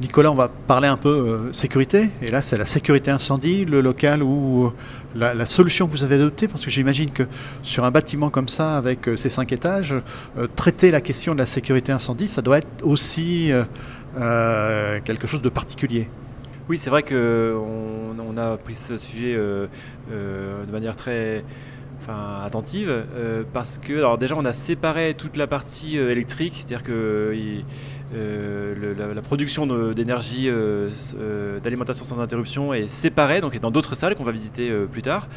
Nicolas, on va parler un peu euh, sécurité. Et là, c'est la sécurité incendie, le local ou euh, la, solution que vous avez adoptée. Parce que j'imagine que sur un bâtiment comme ça, avec euh, ces cinq étages, traiter la question de la sécurité incendie, ça doit être aussi quelque chose de particulier. Oui, c'est vrai qu'on on a pris ce sujet de manière très attentive euh, parce que alors déjà on a séparé toute la partie euh, électrique, c'est-à-dire que euh, la, production d'énergie d'alimentation sans interruption est séparée, donc est dans d'autres salles qu'on va visiter plus tard.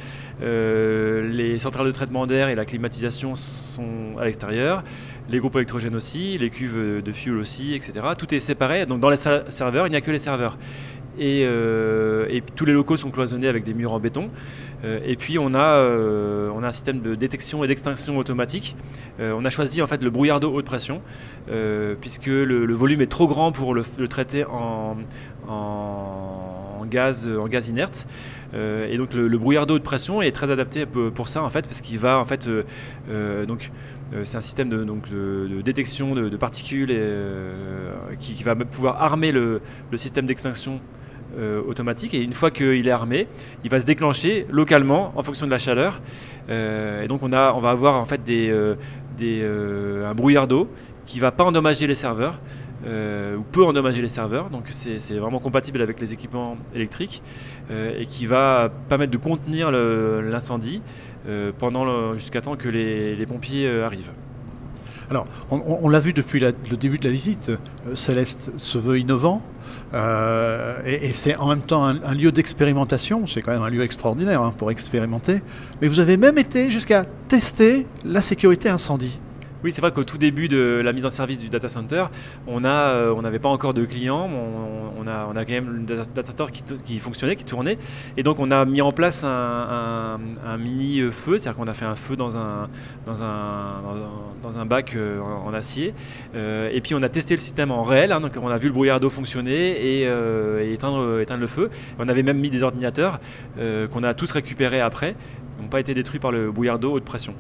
les centrales de traitement d'air et la climatisation sont à l'extérieur, les groupes électrogènes aussi, les cuves de fuel aussi, etc. Tout est séparé, donc dans les serveurs il n'y a que les serveurs. Et, et, tous les locaux sont cloisonnés avec des murs en béton. Euh, et puis on a, euh, on a un système de détection et d'extinction automatique. Euh, on a choisi en fait le brouillard d'eau haute pression puisque le, volume est trop grand pour le, traiter en, gaz, en gaz inerte. et donc le, brouillard d'eau haute pression est très adapté pour ça en fait parce qu'il va en fait donc c'est un système de, donc, de, détection de, particules qui, va pouvoir armer le, système d'extinction euh, automatique et une fois qu'il est armé, il va se déclencher localement en fonction de la chaleur. Euh, et donc on, a, on va avoir en fait des, euh, des, un brouillard d'eau qui va pas endommager les serveurs. ou peut endommager les serveurs, donc c'est vraiment compatible avec les équipements électriques et qui va permettre de contenir l'incendie pendant jusqu'à temps que les, les pompiers arrivent. Alors, on, l'a vu depuis le début de la visite, euh, Céleste se veut innovant, euh, et, c'est en même temps un, lieu d'expérimentation, c'est quand même un lieu extraordinaire hein, pour expérimenter, mais vous avez même été jusqu'à tester la sécurité incendie. Oui, c'est vrai qu'au tout début de la mise en service du data center, on euh, n'avait pas encore de clients, on, a, on a quand même le data center qui, fonctionnait, qui tournait, et donc on a mis en place un, mini feu, c'est-à-dire qu'on a fait un feu dans un, dans un, dans un bac euh, en, acier, euh, et puis on a testé le système en réel, hein, donc on a vu le brouillard d'eau fonctionner et, éteindre, éteindre, le feu. On avait même mis des ordinateurs qu'on a tous récupérés après, n'ont pas été détruits par le brouillard d'eau haute pression.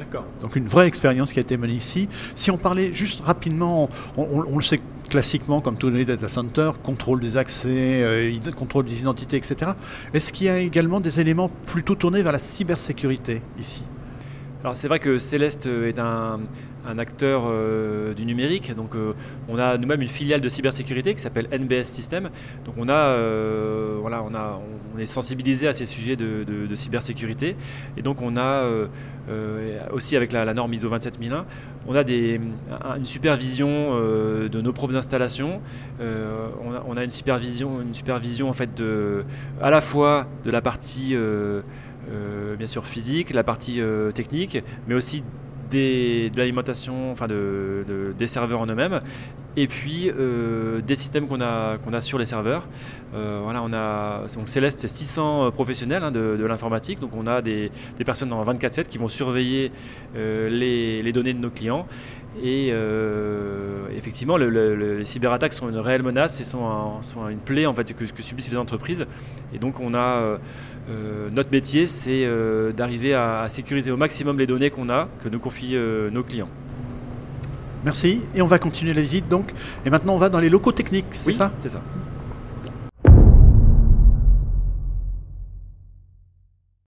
D'accord. Donc une vraie expérience qui a été menée ici. Si on parlait juste rapidement, on, le sait classiquement comme tous les data centers, contrôle des accès, euh, contrôle des identités, etc. Est-ce qu'il y a également des éléments plutôt tournés vers la cybersécurité ici? Alors c'est vrai que Céleste est un, acteur euh, du numérique. Donc, euh, on a nous-mêmes une filiale de cybersécurité qui s'appelle NBS System. Donc, on a, euh, voilà, on a, on est sensibilisé à ces sujets de, cybersécurité. Et donc, on a aussi avec la, norme ISO 27001, on a des, une supervision de nos propres installations. On a, une supervision, une supervision en fait de, à la fois de la partie bien sûr physique, la partie technique, mais aussi de l'alimentation, enfin de, des serveurs en eux-mêmes, et puis euh, des systèmes qu'on a, a sur les serveurs. Euh, voilà, on a, donc Céleste, c'est 600 euh, professionnels hein, de, l'informatique, donc on a des, personnes dans 24-7 qui vont surveiller les, données de nos clients. Et effectivement, les cyberattaques sont une réelle menace et sont, une plaie en fait, que, subissent les entreprises. Et donc on a notre métier, c'est d'arriver à, sécuriser au maximum les données qu'on a, que nous confient nos clients. Merci. Et on va continuer la visite donc. Et maintenant, on va dans les locaux techniques, c'est oui, ça? C'est ça.